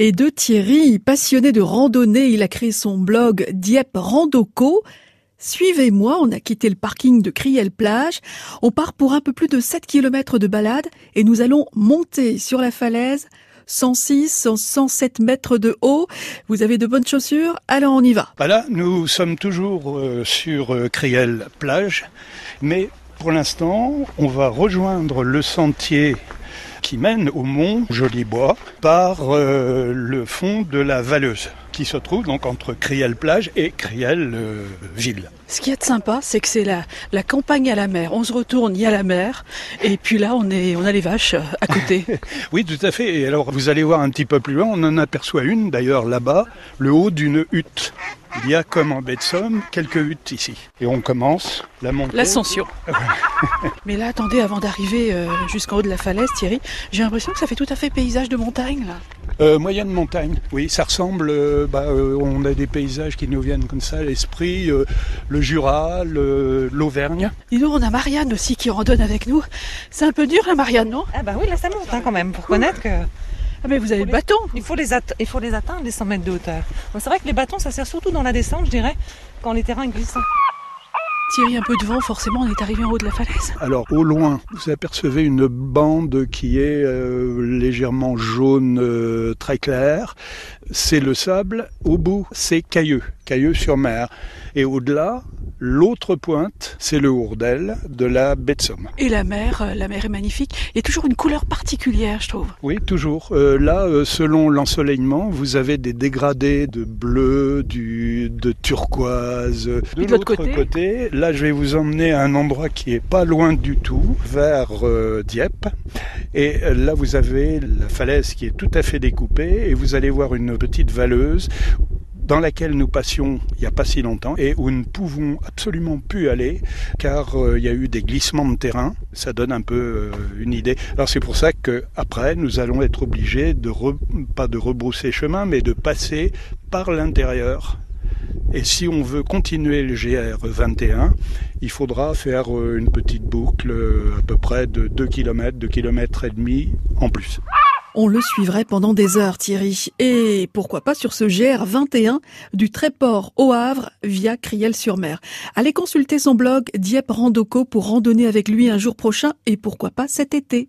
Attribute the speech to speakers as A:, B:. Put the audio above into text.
A: Et de Thierry, passionné de randonnée, il a créé son blog Dieppe Randoco. Suivez-moi, on a quitté le parking de Criel Plage. On part pour un peu plus de 7 km de balade et nous allons monter sur la falaise 106, 107 mètres de haut. Vous avez de bonnes chaussures Alors on y va.
B: Voilà, nous sommes toujours euh, sur euh, Criel Plage, mais pour l'instant, on va rejoindre le sentier qui mène au mont Jolibois par euh, le fond de la Valleuse qui se trouve donc entre Criel plage et Criel euh, ville.
A: Ce qui est sympa, c'est que c'est la, la campagne à la mer. On se retourne, il y a la mer, et puis là, on, est, on a les vaches euh, à côté.
B: oui, tout à fait. Et alors, vous allez voir un petit peu plus loin, on en aperçoit une, d'ailleurs, là-bas, le haut d'une hutte. Il y a comme en baie de Somme quelques huttes ici. Et on commence la montée.
A: L'ascension. Mais là, attendez, avant d'arriver euh, jusqu'en haut de la falaise, Thierry, j'ai l'impression que ça fait tout à fait paysage de montagne là.
B: Euh, moyenne montagne, oui, ça ressemble. Euh, bah, euh, on a des paysages qui nous viennent comme ça à l'esprit, le Jura, l'Auvergne.
A: Dis nous, on a Marianne aussi qui randonne avec nous. C'est un peu dur, la hein, Marianne, non?
C: Ah bah oui, là ça monte hein, quand même, pour connaître que.
A: Ah mais vous avez le bâton
C: il faut, les il faut les atteindre, les 100 mètres de hauteur. C'est vrai que les bâtons, ça sert surtout dans la descente, je dirais, quand les terrains glissent.
A: Thierry, un peu de vent, forcément, on est arrivé en haut de la falaise.
B: Alors, au loin, vous apercevez une bande qui est euh, légèrement jaune, euh, très clair. C'est le sable. Au bout, c'est cailleux, cailleux sur mer. Et au-delà, L'autre pointe, c'est le Hourdel de la baie de Somme.
A: Et la mer, euh, la mer est magnifique. Il y a toujours une couleur particulière, je trouve.
B: Oui, toujours. Euh, là, euh, selon l'ensoleillement, vous avez des dégradés de bleu, du, de turquoise.
A: De l'autre côté, côté,
B: là, je vais vous emmener à un endroit qui est pas loin du tout, vers Dieppe. Et là, vous avez la falaise qui est tout à fait découpée et vous allez voir une petite valeuse dans laquelle nous passions il n'y a pas si longtemps et où nous ne pouvons absolument plus aller car euh, il y a eu des glissements de terrain. Ça donne un peu euh, une idée. Alors c'est pour ça que après nous allons être obligés de pas de rebrousser chemin mais de passer par l'intérieur. Et si on veut continuer le GR21, il faudra faire euh, une petite boucle à peu près de 2 km, 2 km et demi en plus.
A: On le suivrait pendant des heures, Thierry. Et pourquoi pas sur ce GR21 du Tréport au Havre via Criel-sur-Mer. Allez consulter son blog Dieppe Randoco pour randonner avec lui un jour prochain et pourquoi pas cet été.